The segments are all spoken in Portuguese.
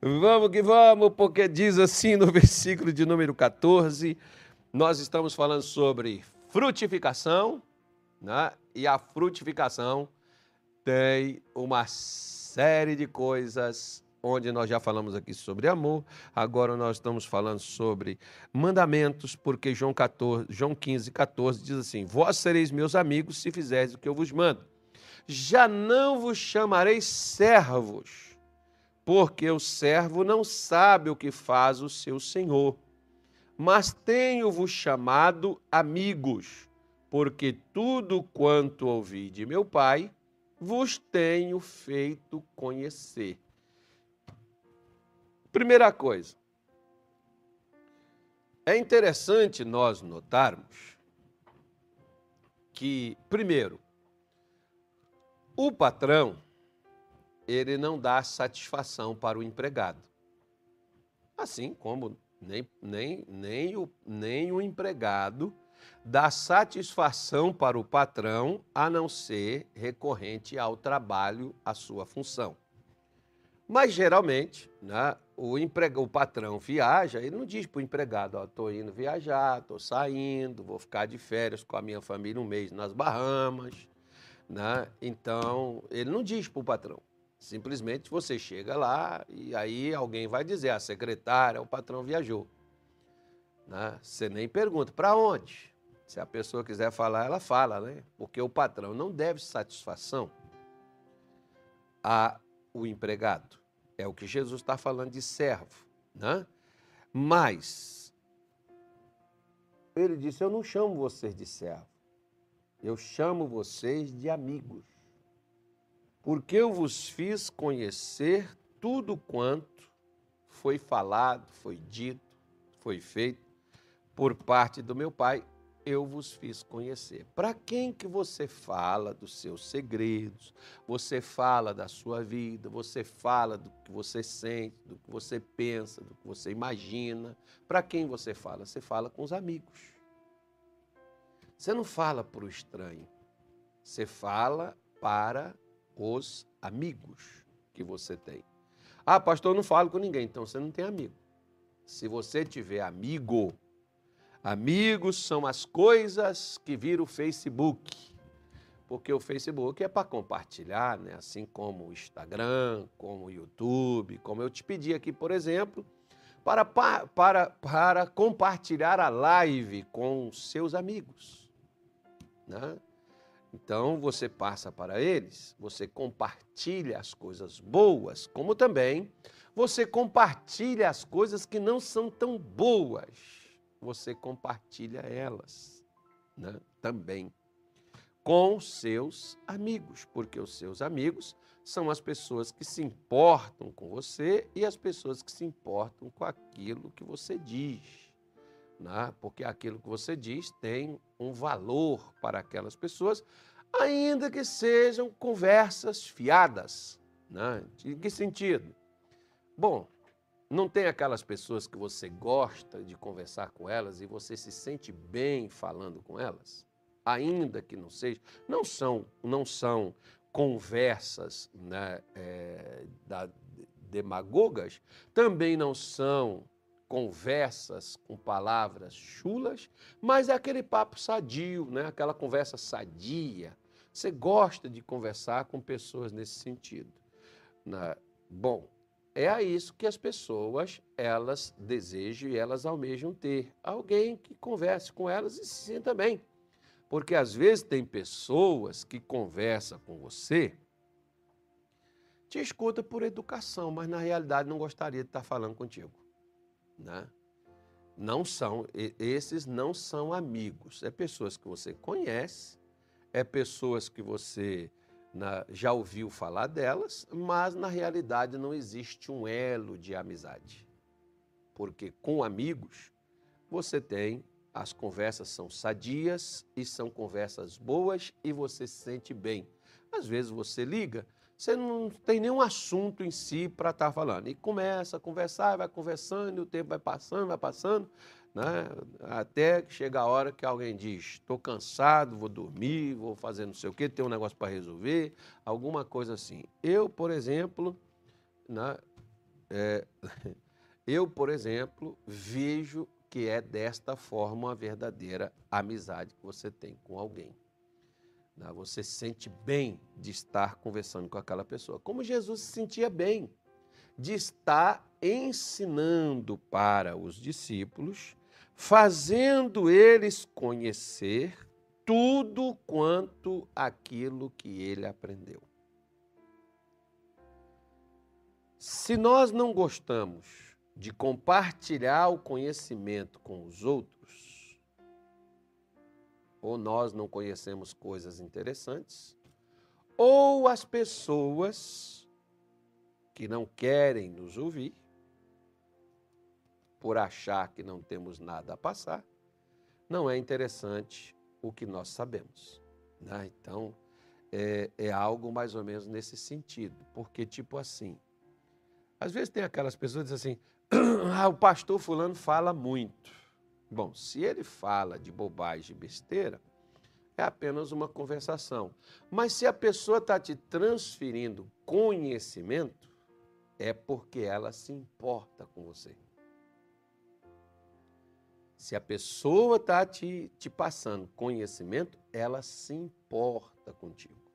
Vamos que vamos, porque diz assim no versículo de número 14, nós estamos falando sobre frutificação, né? E a frutificação tem uma série de coisas onde nós já falamos aqui sobre amor, agora nós estamos falando sobre mandamentos, porque João, 14, João 15, 14 diz assim: Vós sereis meus amigos se fizerdes o que eu vos mando. Já não vos chamarei servos, porque o servo não sabe o que faz o seu senhor. Mas tenho-vos chamado amigos, porque tudo quanto ouvi de meu Pai vos tenho feito conhecer. Primeira coisa, é interessante nós notarmos que, primeiro, o patrão, ele não dá satisfação para o empregado. Assim como nem, nem, nem, o, nem o empregado dá satisfação para o patrão, a não ser recorrente ao trabalho, à sua função. Mas geralmente, né, o, emprega, o patrão viaja, ele não diz para o empregado, estou indo viajar, estou saindo, vou ficar de férias com a minha família um mês nas Bahamas. Né? Então, ele não diz para o patrão. Simplesmente você chega lá e aí alguém vai dizer, a secretária, o patrão viajou. Né? Você nem pergunta, para onde? Se a pessoa quiser falar, ela fala, né? Porque o patrão não deve satisfação a o empregado. É o que Jesus está falando de servo. Né? Mas, ele disse: Eu não chamo vocês de servo, eu chamo vocês de amigos, porque eu vos fiz conhecer tudo quanto foi falado, foi dito, foi feito por parte do meu Pai eu vos fiz conhecer. Para quem que você fala dos seus segredos, você fala da sua vida, você fala do que você sente, do que você pensa, do que você imagina. Para quem você fala? Você fala com os amigos. Você não fala para o estranho. Você fala para os amigos que você tem. Ah, pastor, eu não falo com ninguém. Então você não tem amigo. Se você tiver amigo, Amigos são as coisas que viram o Facebook. Porque o Facebook é para compartilhar, né? assim como o Instagram, como o YouTube, como eu te pedi aqui, por exemplo, para, para, para compartilhar a live com seus amigos. Né? Então você passa para eles, você compartilha as coisas boas, como também você compartilha as coisas que não são tão boas você compartilha elas né, também com seus amigos, porque os seus amigos são as pessoas que se importam com você e as pessoas que se importam com aquilo que você diz. Né? Porque aquilo que você diz tem um valor para aquelas pessoas, ainda que sejam conversas fiadas. Né? Em que sentido? Bom, não tem aquelas pessoas que você gosta de conversar com elas e você se sente bem falando com elas? Ainda que não seja, não são, não são conversas né, é, da, demagogas, também não são conversas com palavras chulas, mas é aquele papo sadio, né? aquela conversa sadia. Você gosta de conversar com pessoas nesse sentido. Né? Bom, é a isso que as pessoas elas desejam e elas almejam ter. Alguém que converse com elas e se sinta bem. Porque às vezes tem pessoas que conversam com você, te escuta por educação, mas na realidade não gostaria de estar falando contigo. Né? Não são, esses não são amigos. É pessoas que você conhece, é pessoas que você na, já ouviu falar delas, mas na realidade não existe um elo de amizade. Porque com amigos você tem, as conversas são sadias e são conversas boas e você se sente bem. Às vezes você liga, você não tem nenhum assunto em si para estar tá falando. E começa a conversar, vai conversando, e o tempo vai passando, vai passando né? até que chega a hora que alguém diz: estou cansado, vou dormir, vou fazer não sei o quê, tem um negócio para resolver, alguma coisa assim. Eu, por exemplo, né, é, eu, por exemplo, vejo que é desta forma uma verdadeira amizade que você tem com alguém. Né? Você se sente bem de estar conversando com aquela pessoa, como Jesus se sentia bem de estar ensinando para os discípulos, fazendo eles conhecer tudo quanto aquilo que ele aprendeu. Se nós não gostamos de compartilhar o conhecimento com os outros, ou nós não conhecemos coisas interessantes, ou as pessoas que não querem nos ouvir, por achar que não temos nada a passar, não é interessante o que nós sabemos. Né? Então, é, é algo mais ou menos nesse sentido, porque, tipo assim, às vezes tem aquelas pessoas que dizem assim: ah, o pastor Fulano fala muito. Bom, se ele fala de bobagem e besteira, é apenas uma conversação. Mas se a pessoa está te transferindo conhecimento, é porque ela se importa com você. Se a pessoa está te, te passando conhecimento, ela se importa contigo.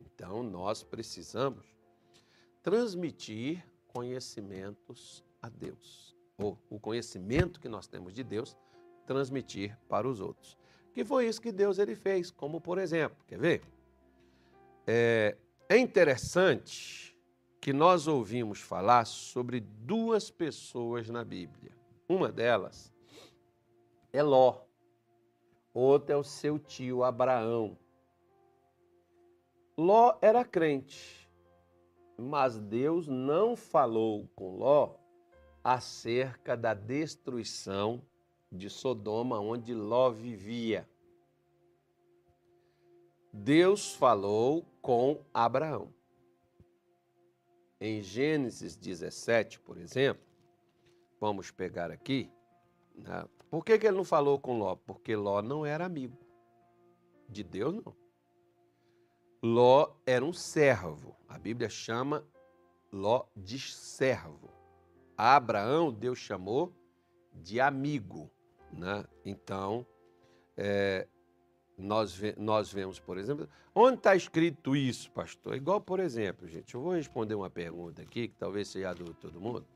Então, nós precisamos transmitir conhecimentos a Deus. Ou o conhecimento que nós temos de Deus, transmitir para os outros. Que foi isso que Deus ele fez, como por exemplo, quer ver? É, é interessante que nós ouvimos falar sobre duas pessoas na Bíblia. Uma delas é Ló. Outra é o seu tio Abraão. Ló era crente, mas Deus não falou com Ló acerca da destruição de Sodoma, onde Ló vivia. Deus falou com Abraão. Em Gênesis 17, por exemplo, vamos pegar aqui, né? Por que, que ele não falou com Ló? Porque Ló não era amigo de Deus, não. Ló era um servo. A Bíblia chama Ló de servo. A Abraão, Deus chamou de amigo. Né? Então, é, nós, ve nós vemos, por exemplo, onde está escrito isso, pastor? Igual, por exemplo, gente, eu vou responder uma pergunta aqui, que talvez seja do todo mundo.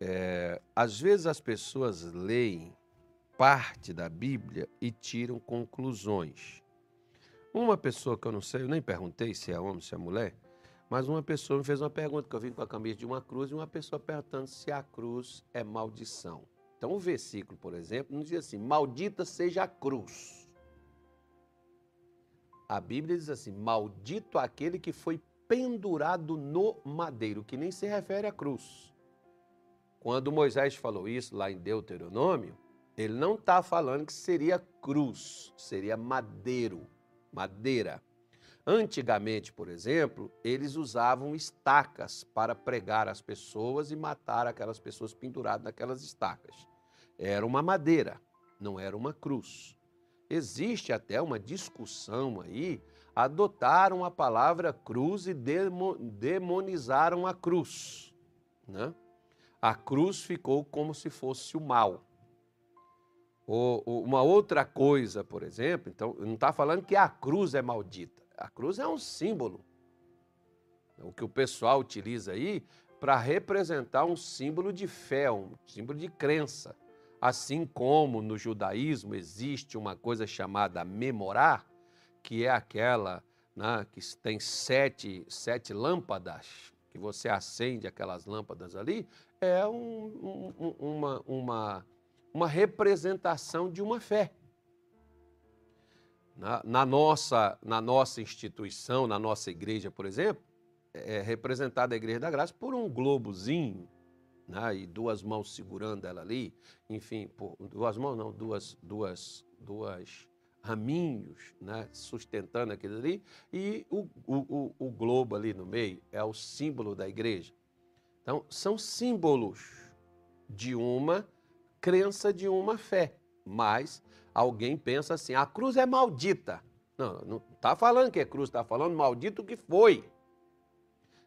É, às vezes as pessoas leem parte da Bíblia e tiram conclusões. Uma pessoa que eu não sei, eu nem perguntei se é homem, se é mulher, mas uma pessoa me fez uma pergunta, que eu vim com a camisa de uma cruz, e uma pessoa perguntando se a cruz é maldição. Então o versículo, por exemplo, não diz assim, maldita seja a cruz. A Bíblia diz assim, maldito aquele que foi pendurado no madeiro, que nem se refere à cruz. Quando Moisés falou isso lá em Deuteronômio, ele não está falando que seria cruz, seria madeiro, madeira. Antigamente, por exemplo, eles usavam estacas para pregar as pessoas e matar aquelas pessoas penduradas naquelas estacas. Era uma madeira, não era uma cruz. Existe até uma discussão aí, adotaram a palavra cruz e demonizaram a cruz. Né? a cruz ficou como se fosse o mal. Ou, uma outra coisa, por exemplo, então, não está falando que a cruz é maldita. A cruz é um símbolo. O que o pessoal utiliza aí para representar um símbolo de fé, um símbolo de crença. Assim como no judaísmo existe uma coisa chamada memorar, que é aquela né, que tem sete, sete lâmpadas, que você acende aquelas lâmpadas ali, é um, um, uma, uma, uma representação de uma fé. Na, na, nossa, na nossa instituição, na nossa igreja, por exemplo, é representada a Igreja da Graça por um globozinho, né, e duas mãos segurando ela ali, enfim, por, duas mãos não, duas, duas, duas raminhos, né, sustentando aquilo ali, e o, o, o, o globo ali no meio é o símbolo da igreja. Então, são símbolos de uma crença, de uma fé. Mas alguém pensa assim: a cruz é maldita. Não, não está falando que é cruz, está falando maldito que foi.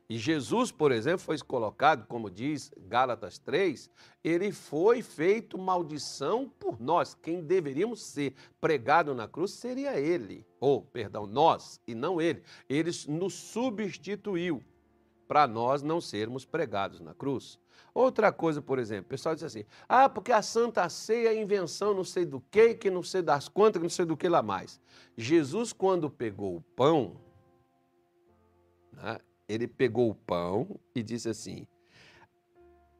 E Jesus, por exemplo, foi colocado, como diz Gálatas 3, ele foi feito maldição por nós. Quem deveríamos ser pregado na cruz seria ele, ou, perdão, nós, e não ele. Ele nos substituiu para nós não sermos pregados na cruz. Outra coisa, por exemplo, o pessoal diz assim: ah, porque a Santa Ceia é invenção não sei do que, que não sei das quantas, que não sei do que lá mais. Jesus, quando pegou o pão, né, ele pegou o pão e disse assim: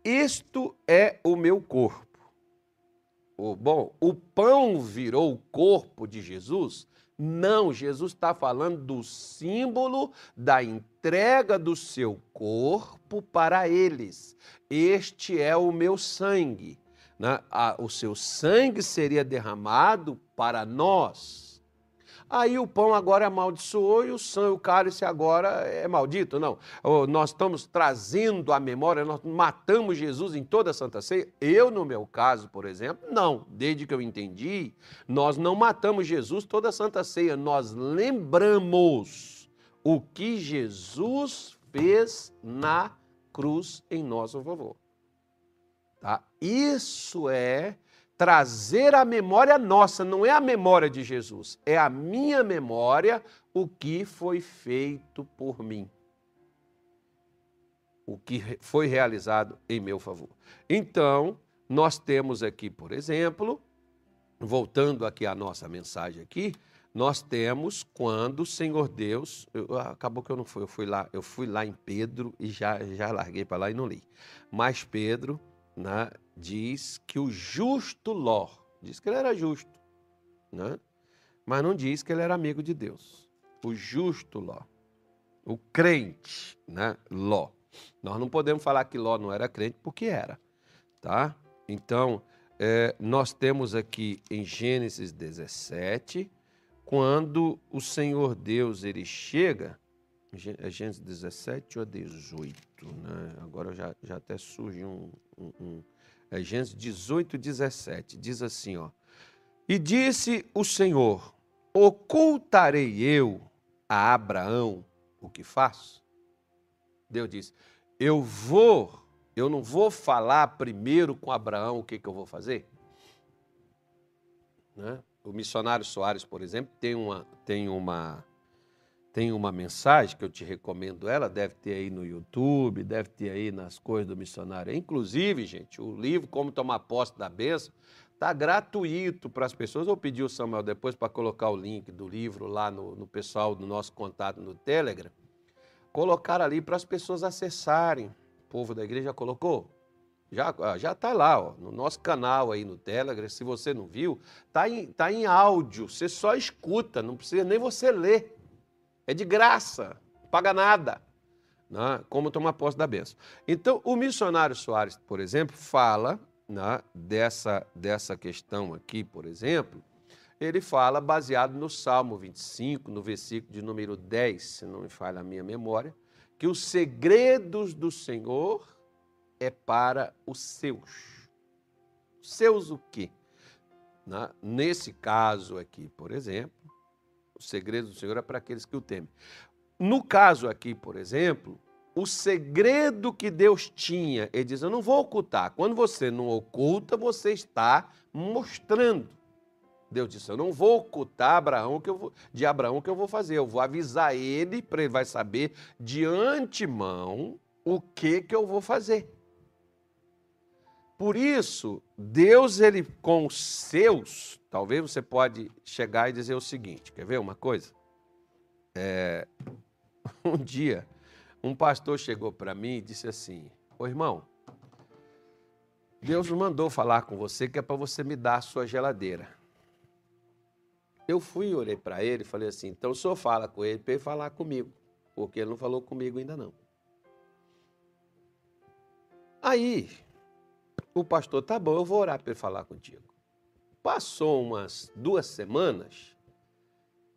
Isto é o meu corpo. Bom, o pão virou o corpo de Jesus? Não, Jesus está falando do símbolo da entrega do seu corpo para eles. Este é o meu sangue. Né? O seu sangue seria derramado para nós. Aí o pão agora amaldiçoou e o sangue, o cálice agora é maldito. Não, nós estamos trazendo a memória, nós matamos Jesus em toda a Santa Ceia. Eu, no meu caso, por exemplo, não. Desde que eu entendi, nós não matamos Jesus toda a Santa Ceia. Nós lembramos o que Jesus fez na cruz em nosso favor. Tá? Isso é trazer a memória nossa, não é a memória de Jesus, é a minha memória o que foi feito por mim. O que foi realizado em meu favor. Então, nós temos aqui, por exemplo, voltando aqui à nossa mensagem aqui, nós temos quando o Senhor Deus, eu, acabou que eu não fui, eu fui lá, eu fui lá em Pedro e já já larguei para lá e não li. Mas Pedro, né, diz que o justo Ló, diz que ele era justo, né? mas não diz que ele era amigo de Deus. O justo Ló, o crente, né? Ló. Nós não podemos falar que Ló não era crente porque era, tá? Então, é, nós temos aqui em Gênesis 17, quando o Senhor Deus ele chega, é Gênesis 17 ou 18, né? Agora já, já até surge um, um, um é Gênesis 18, 17. Diz assim, ó. E disse o Senhor: Ocultarei eu a Abraão o que faço? Deus disse: Eu vou, eu não vou falar primeiro com Abraão o que, que eu vou fazer? Né? O missionário Soares, por exemplo, tem uma, tem uma tem uma mensagem que eu te recomendo ela, deve ter aí no YouTube, deve ter aí nas coisas do missionário. Inclusive, gente, o livro Como Tomar Posse da Bênção está gratuito para as pessoas. Eu pedi o Samuel depois para colocar o link do livro lá no, no pessoal do nosso contato no Telegram. Colocar ali para as pessoas acessarem. O povo da igreja colocou? Já já está lá, ó, no nosso canal aí no Telegram. Se você não viu, está em, tá em áudio. Você só escuta, não precisa nem você ler. É de graça, paga nada. Né? Como tomar posse da benção. Então, o missionário Soares, por exemplo, fala né, dessa, dessa questão aqui, por exemplo, ele fala baseado no Salmo 25, no versículo de número 10, se não me falha a minha memória, que os segredos do Senhor é para os seus. Seus o quê? Né? Nesse caso aqui, por exemplo, o segredo do Senhor é para aqueles que o temem. No caso aqui, por exemplo, o segredo que Deus tinha, ele diz: Eu não vou ocultar. Quando você não oculta, você está mostrando. Deus disse: Eu não vou ocultar Abraão que eu vou, de Abraão o que eu vou fazer. Eu vou avisar ele para ele vai saber de antemão o que que eu vou fazer. Por isso, Deus ele com os seus Talvez você pode chegar e dizer o seguinte, quer ver uma coisa? É, um dia, um pastor chegou para mim e disse assim, ô irmão, Deus mandou falar com você que é para você me dar a sua geladeira. Eu fui e olhei para ele e falei assim, então o senhor fala com ele para ele falar comigo, porque ele não falou comigo ainda não. Aí, o pastor, tá bom, eu vou orar para ele falar contigo. Passou umas duas semanas,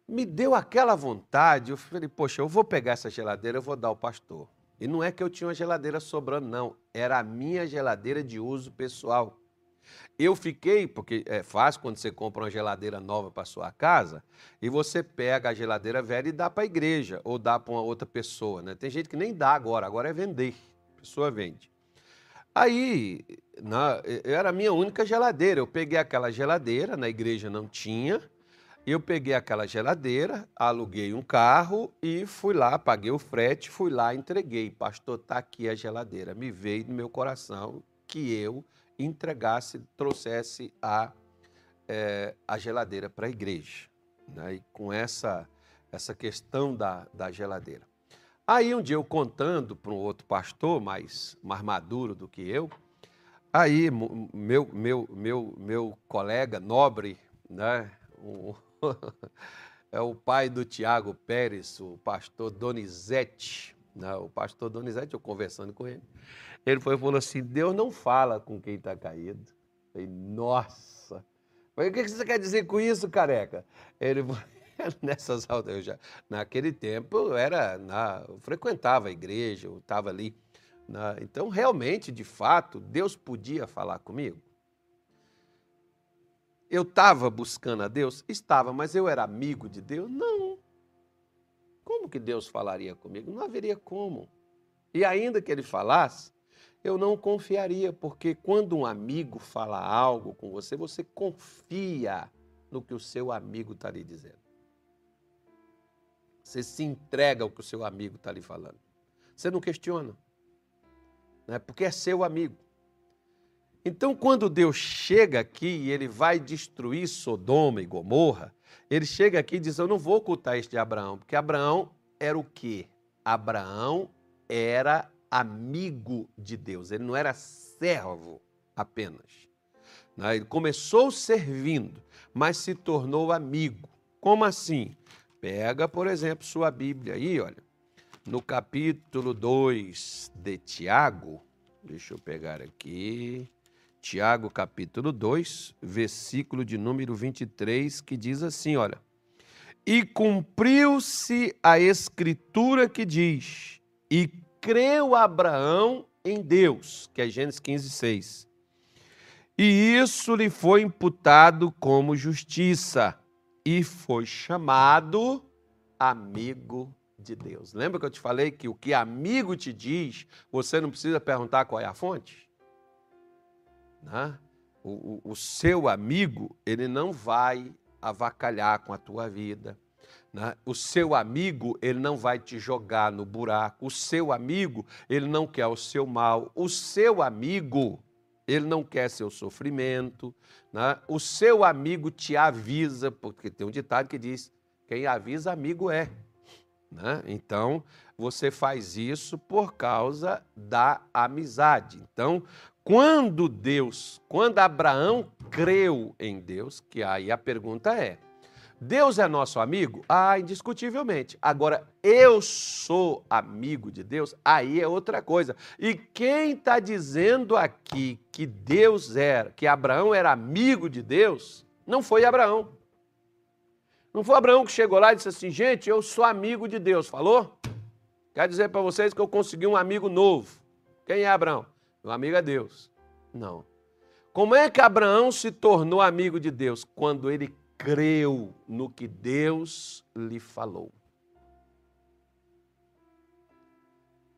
me deu aquela vontade, eu falei, poxa, eu vou pegar essa geladeira, eu vou dar ao pastor. E não é que eu tinha uma geladeira sobrando, não. Era a minha geladeira de uso pessoal. Eu fiquei, porque é fácil quando você compra uma geladeira nova para sua casa e você pega a geladeira velha e dá para a igreja ou dá para uma outra pessoa, né? Tem gente que nem dá agora, agora é vender. A pessoa vende. Aí, na, era a minha única geladeira. Eu peguei aquela geladeira, na igreja não tinha. Eu peguei aquela geladeira, aluguei um carro e fui lá, paguei o frete, fui lá, entreguei. Pastor, está aqui a geladeira. Me veio no meu coração que eu entregasse, trouxesse a, é, a geladeira para a igreja. Né? E com essa, essa questão da, da geladeira. Aí um dia eu contando para um outro pastor, mais, mais maduro do que eu, aí meu, meu, meu, meu colega nobre, né, o, é o pai do Tiago Pérez, o pastor Donizete, né, o pastor Donizete, eu conversando com ele, ele foi, falou assim, Deus não fala com quem está caído. Eu falei, nossa, falei, o que você quer dizer com isso, careca? Ele falou, nessas altas, eu já, naquele tempo eu era, na, eu frequentava a igreja, eu estava ali. Na, então, realmente, de fato, Deus podia falar comigo. Eu estava buscando a Deus? Estava, mas eu era amigo de Deus? Não. Como que Deus falaria comigo? Não haveria como. E ainda que ele falasse, eu não confiaria, porque quando um amigo fala algo com você, você confia no que o seu amigo está lhe dizendo. Você se entrega ao que o seu amigo está lhe falando. Você não questiona. Né? Porque é seu amigo. Então, quando Deus chega aqui e ele vai destruir Sodoma e Gomorra, ele chega aqui e diz: Eu não vou ocultar isso de Abraão, porque Abraão era o quê? Abraão era amigo de Deus, ele não era servo apenas. Né? Ele começou servindo, mas se tornou amigo. Como assim? Pega, por exemplo, sua Bíblia aí, olha, no capítulo 2 de Tiago, deixa eu pegar aqui, Tiago capítulo 2, versículo de número 23, que diz assim, olha, e cumpriu-se a escritura que diz, e creu Abraão em Deus, que é Gênesis 15, 6. E isso lhe foi imputado como justiça e foi chamado amigo de Deus. Lembra que eu te falei que o que amigo te diz, você não precisa perguntar qual é a fonte? Né? O, o, o seu amigo, ele não vai avacalhar com a tua vida. Né? O seu amigo, ele não vai te jogar no buraco. O seu amigo, ele não quer o seu mal. O seu amigo, ele não quer seu sofrimento. Né? O seu amigo te avisa, porque tem um ditado que diz: quem avisa, amigo é. Né? Então, você faz isso por causa da amizade. Então, quando Deus, quando Abraão creu em Deus, que aí a pergunta é: Deus é nosso amigo? Ah, indiscutivelmente. Agora, eu sou amigo de Deus? Aí é outra coisa. E quem está dizendo aqui que Deus era, que Abraão era amigo de Deus, não foi Abraão. Não foi Abraão que chegou lá e disse assim: gente, eu sou amigo de Deus. Falou? Quero dizer para vocês que eu consegui um amigo novo. Quem é Abraão? Meu amigo é Deus. Não. Como é que Abraão se tornou amigo de Deus? Quando ele creu no que Deus lhe falou.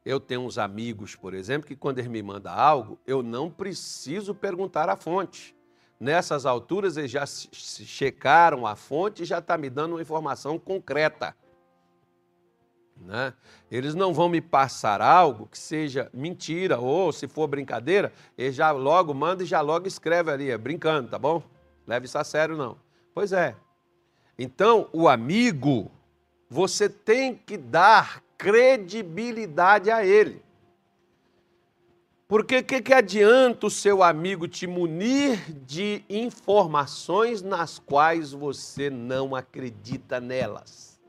Eu tenho uns amigos, por exemplo, que quando eles me mandam algo, eu não preciso perguntar a fonte. Nessas alturas, eles já checaram a fonte e já está me dando uma informação concreta. Né? Eles não vão me passar algo que seja mentira ou, se for brincadeira, eles já logo mandam e já logo escreve ali, é brincando, tá bom? Leve isso a sério, não. Pois é. Então, o amigo, você tem que dar credibilidade a ele. Porque o que, que adianta o seu amigo te munir de informações nas quais você não acredita nelas?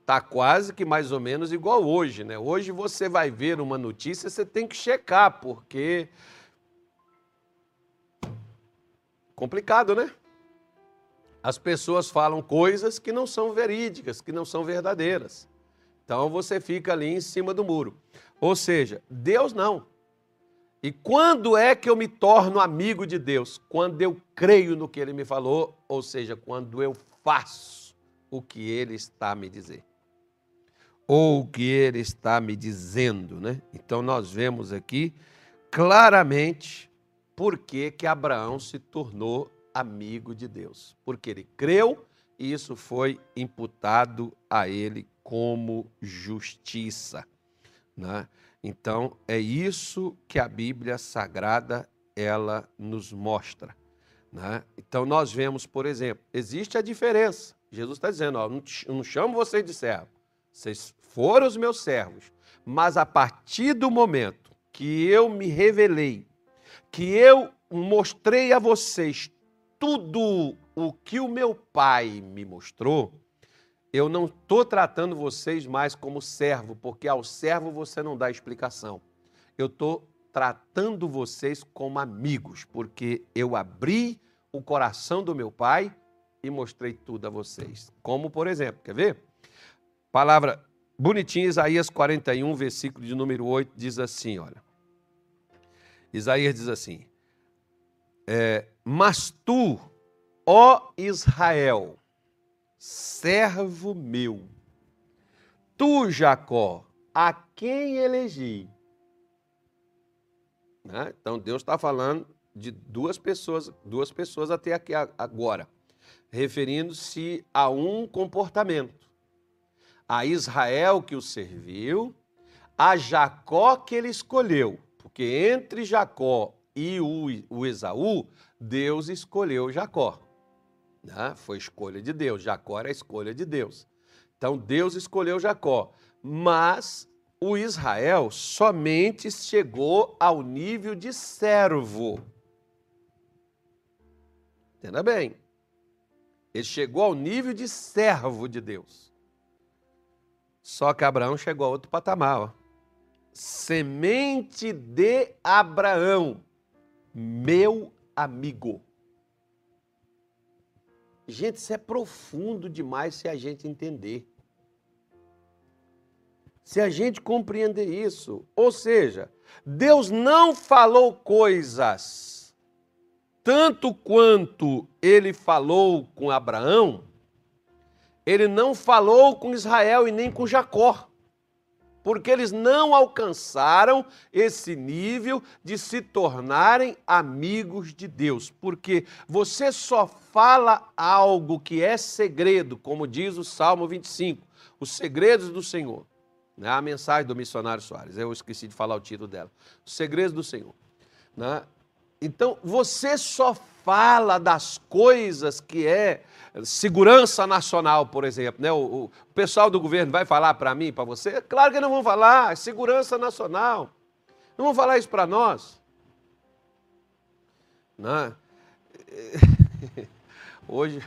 Está quase que mais ou menos igual hoje, né? Hoje você vai ver uma notícia, você tem que checar, porque. Complicado, né? As pessoas falam coisas que não são verídicas, que não são verdadeiras. Então você fica ali em cima do muro. Ou seja, Deus não. E quando é que eu me torno amigo de Deus? Quando eu creio no que ele me falou, ou seja, quando eu faço o que ele está me dizendo. Ou o que ele está me dizendo, né? Então nós vemos aqui claramente por que, que Abraão se tornou amigo de Deus. Porque ele creu e isso foi imputado a ele como justiça. Né? Então, é isso que a Bíblia Sagrada ela nos mostra. Né? Então, nós vemos, por exemplo, existe a diferença. Jesus está dizendo: ó, não, não chamo vocês de servo, vocês foram os meus servos, mas a partir do momento que eu me revelei, que eu mostrei a vocês tudo o que o meu pai me mostrou, eu não estou tratando vocês mais como servo, porque ao servo você não dá explicação. Eu estou tratando vocês como amigos, porque eu abri o coração do meu pai e mostrei tudo a vocês. Como, por exemplo, quer ver? Palavra bonitinha, Isaías 41, versículo de número 8, diz assim: olha. Isaías diz assim: é, Mas tu, ó Israel, servo meu. Tu, Jacó, a quem elegi? Né? Então Deus está falando de duas pessoas, duas pessoas até aqui agora, referindo-se a um comportamento. A Israel que o serviu, a Jacó que ele escolheu, porque entre Jacó e o, o Esaú, Deus escolheu Jacó. Né? Foi escolha de Deus. Jacó era a escolha de Deus. Então Deus escolheu Jacó. Mas o Israel somente chegou ao nível de servo. Entenda bem. Ele chegou ao nível de servo de Deus. Só que Abraão chegou a outro patamar. Ó. Semente de Abraão, meu amigo. Gente, isso é profundo demais se a gente entender. Se a gente compreender isso. Ou seja, Deus não falou coisas tanto quanto ele falou com Abraão, ele não falou com Israel e nem com Jacó porque eles não alcançaram esse nível de se tornarem amigos de Deus. Porque você só fala algo que é segredo, como diz o Salmo 25, os segredos do Senhor. Né? A mensagem do missionário Soares, eu esqueci de falar o título dela. Os segredos do Senhor. Né? Então, você só fala das coisas que é segurança nacional, por exemplo. Né? O, o pessoal do governo vai falar para mim, para você? Claro que não vão falar, é segurança nacional. Não vão falar isso para nós. Não. Né? Hoje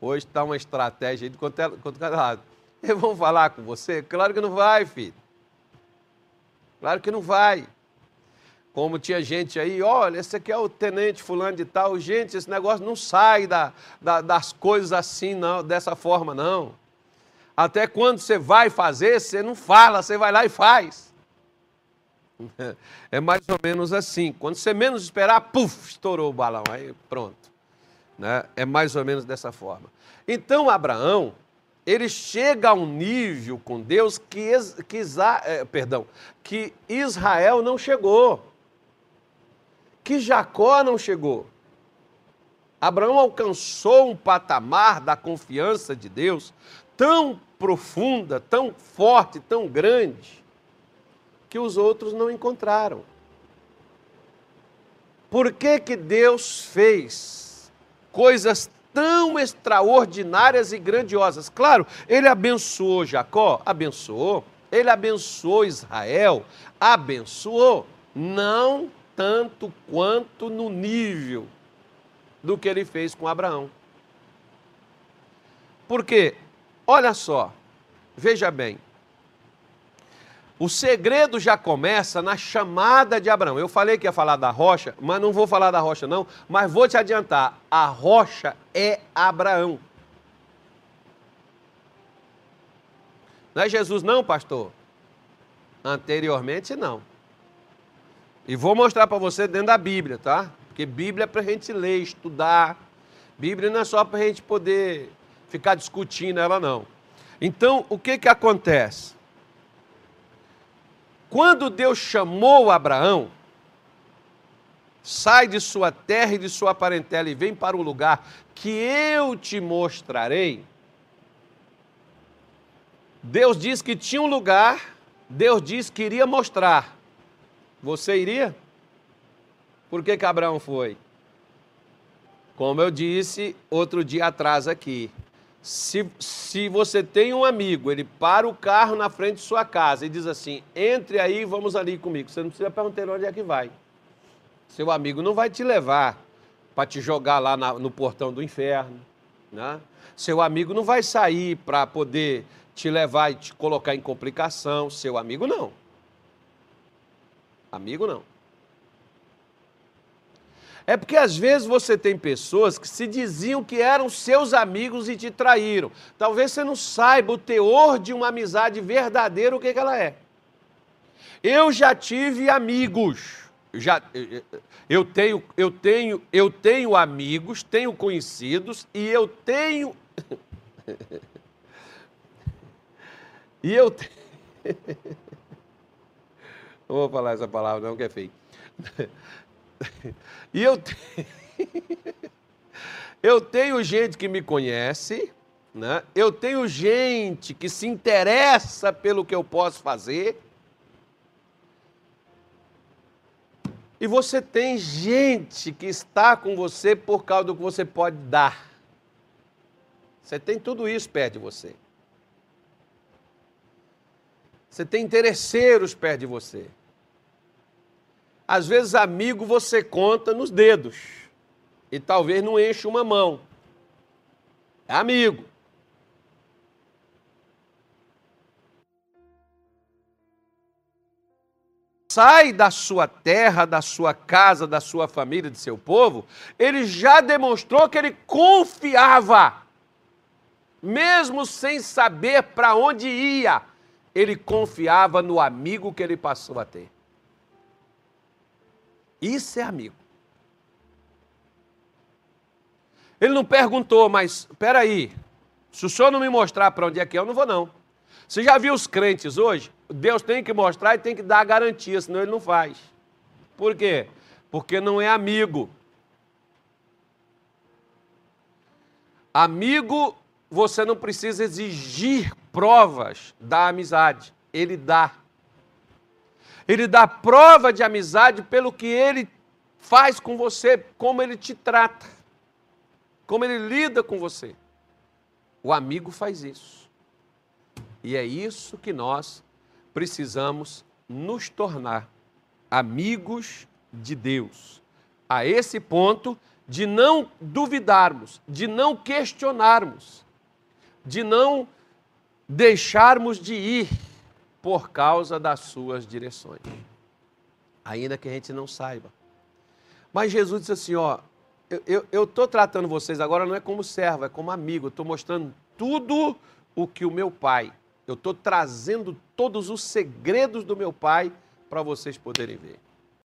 hoje está uma estratégia de é, quanto cada lado. Eles vão falar com você? Claro que não vai, filho. Claro que não vai. Como tinha gente aí, olha, esse aqui é o tenente fulano de tal. Gente, esse negócio não sai da, da, das coisas assim, não, dessa forma, não. Até quando você vai fazer, você não fala, você vai lá e faz. É mais ou menos assim. Quando você menos esperar, puf, estourou o balão. Aí pronto. Né? É mais ou menos dessa forma. Então, Abraão, ele chega a um nível com Deus que, que, eh, perdão, que Israel não chegou que Jacó não chegou. Abraão alcançou um patamar da confiança de Deus tão profunda, tão forte, tão grande, que os outros não encontraram. Por que, que Deus fez coisas tão extraordinárias e grandiosas? Claro, ele abençoou Jacó, abençoou. Ele abençoou Israel, abençoou. Não tanto quanto no nível do que ele fez com Abraão. Porque, olha só, veja bem, o segredo já começa na chamada de Abraão. Eu falei que ia falar da rocha, mas não vou falar da rocha, não. Mas vou te adiantar: a rocha é Abraão. Não é Jesus, não, pastor? Anteriormente, não. E vou mostrar para você dentro da Bíblia, tá? Porque Bíblia é para a gente ler, estudar. Bíblia não é só para a gente poder ficar discutindo ela, não. Então, o que que acontece? Quando Deus chamou Abraão, sai de sua terra e de sua parentela e vem para o lugar que eu te mostrarei. Deus diz que tinha um lugar, Deus diz que iria mostrar. Você iria? Por que, que Abraão foi? Como eu disse outro dia atrás aqui, se, se você tem um amigo, ele para o carro na frente de sua casa e diz assim: entre aí, vamos ali comigo. Você não precisa perguntar onde é que vai. Seu amigo não vai te levar para te jogar lá na, no portão do inferno. Né? Seu amigo não vai sair para poder te levar e te colocar em complicação. Seu amigo não. Amigo não. É porque às vezes você tem pessoas que se diziam que eram seus amigos e te traíram. Talvez você não saiba o teor de uma amizade verdadeira, o que, que ela é. Eu já tive amigos. Já, eu tenho, eu tenho, eu tenho amigos, tenho conhecidos e eu tenho e eu tenho Vou falar essa palavra não que é feio. E eu tenho, eu tenho gente que me conhece, né? eu tenho gente que se interessa pelo que eu posso fazer. E você tem gente que está com você por causa do que você pode dar. Você tem tudo isso perto de você. Você tem interesseiros perto de você. Às vezes, amigo você conta nos dedos e talvez não enche uma mão. É amigo. Sai da sua terra, da sua casa, da sua família, de seu povo, ele já demonstrou que ele confiava, mesmo sem saber para onde ia, ele confiava no amigo que ele passou a ter. Isso é amigo. Ele não perguntou, mas espera aí, se o senhor não me mostrar para onde é que é, eu não vou não. Você já viu os crentes hoje? Deus tem que mostrar e tem que dar garantia, senão ele não faz. Por quê? Porque não é amigo. Amigo, você não precisa exigir provas da amizade, ele dá. Ele dá prova de amizade pelo que ele faz com você, como ele te trata, como ele lida com você. O amigo faz isso. E é isso que nós precisamos nos tornar amigos de Deus. A esse ponto de não duvidarmos, de não questionarmos, de não deixarmos de ir por causa das suas direções. Ainda que a gente não saiba. Mas Jesus disse assim: ó, eu estou tratando vocês agora não é como servo, é como amigo. Estou mostrando tudo o que o meu pai, eu estou trazendo todos os segredos do meu pai para vocês poderem ver.